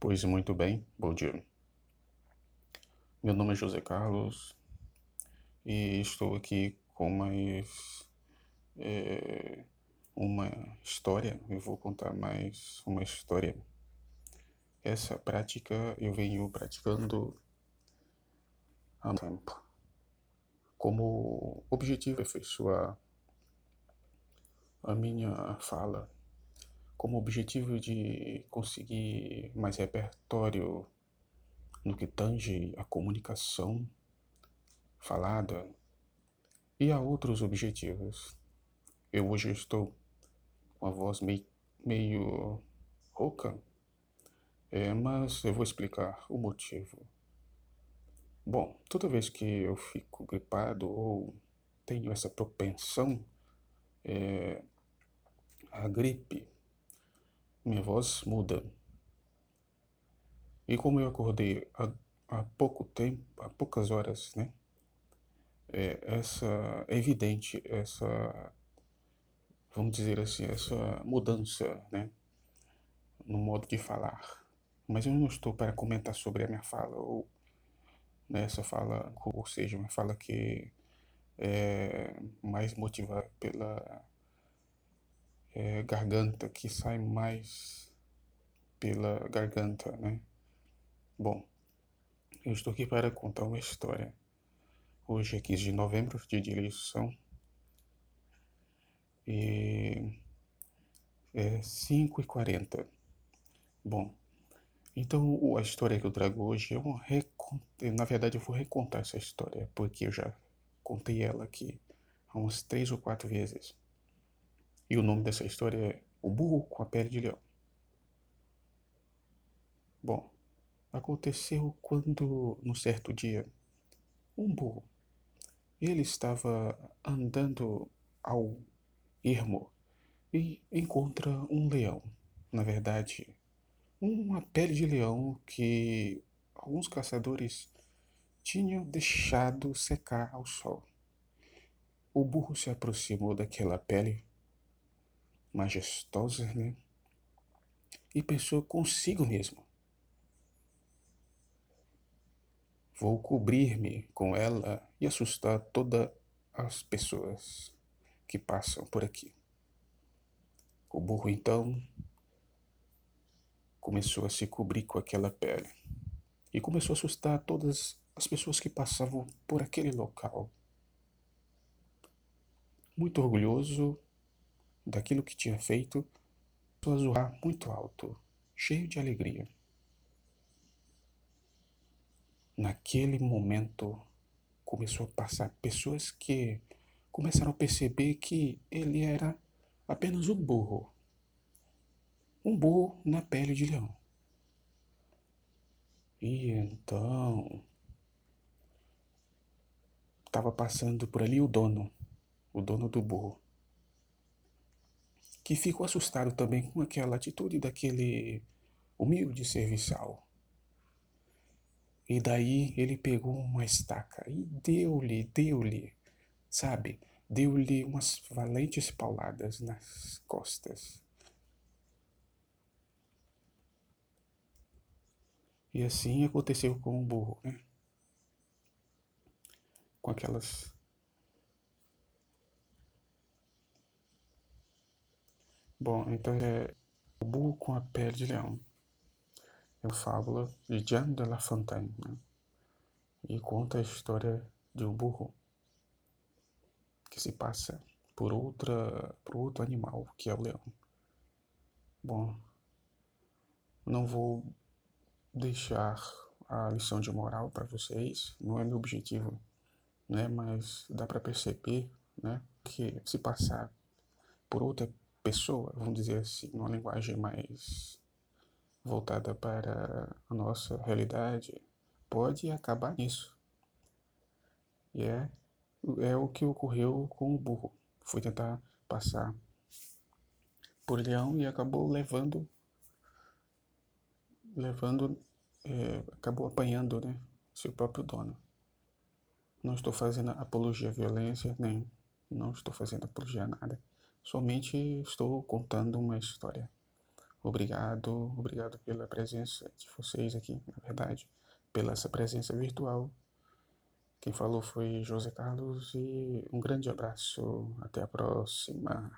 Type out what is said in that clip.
Pois muito bem, bom dia. Meu nome é José Carlos e estou aqui com mais é, uma história. Eu vou contar mais uma história. Essa prática eu venho praticando há tempo. Como objetivo é aperfeiçoar a minha fala como objetivo de conseguir mais repertório no que tange a comunicação falada e a outros objetivos. Eu hoje estou com a voz meio, meio rouca, é, mas eu vou explicar o motivo. Bom, toda vez que eu fico gripado ou tenho essa propensão, é, a gripe minha voz muda. E como eu acordei há, há pouco tempo, há poucas horas, né? É, essa é evidente essa vamos dizer assim essa mudança né no modo de falar mas eu não estou para comentar sobre a minha fala ou nessa né, fala ou seja uma fala que é mais motivada pela é, garganta que sai mais pela garganta, né? Bom, eu estou aqui para contar uma história. Hoje é 15 de novembro, dia de eleição. E é 5h40. Bom, então a história que eu trago hoje é uma recont... Na verdade, eu vou recontar essa história, porque eu já contei ela aqui umas três ou quatro vezes. E o nome dessa história é O Burro com a Pele de Leão. Bom, aconteceu quando, num certo dia, um burro, ele estava andando ao ermo e encontra um leão. Na verdade, uma pele de leão que alguns caçadores tinham deixado secar ao sol. O burro se aproximou daquela pele majestosa, né? E pensou consigo mesmo: vou cobrir-me com ela e assustar todas as pessoas que passam por aqui. O burro então começou a se cobrir com aquela pele e começou a assustar todas as pessoas que passavam por aquele local. Muito orgulhoso, daquilo que tinha feito, começou a zoar muito alto, cheio de alegria. Naquele momento, começou a passar pessoas que começaram a perceber que ele era apenas um burro. Um burro na pele de leão. E então. Estava passando por ali o dono, o dono do burro que ficou assustado também com aquela atitude daquele humilde serviçal. E daí ele pegou uma estaca e deu-lhe, deu-lhe, sabe, deu-lhe umas valentes pauladas nas costas. E assim aconteceu com o burro, né? Com aquelas Bom, então é O Burro com a Pele de Leão. É uma fábula de Jean de La Fontaine. Né? E conta a história de um burro que se passa por, outra, por outro animal, que é o leão. Bom, não vou deixar a lição de moral para vocês, não é meu objetivo, né? Mas dá para perceber, né, que se passar por outra pessoa, vamos dizer assim, uma linguagem mais voltada para a nossa realidade, pode acabar nisso. E é, é o que ocorreu com o burro. Foi tentar passar por leão e acabou levando, levando, é, acabou apanhando, né, seu próprio dono. Não estou fazendo apologia à violência, nem não estou fazendo apologia a nada. Somente estou contando uma história. Obrigado, obrigado pela presença de vocês aqui, na verdade, pela essa presença virtual. Quem falou foi José Carlos e um grande abraço. Até a próxima.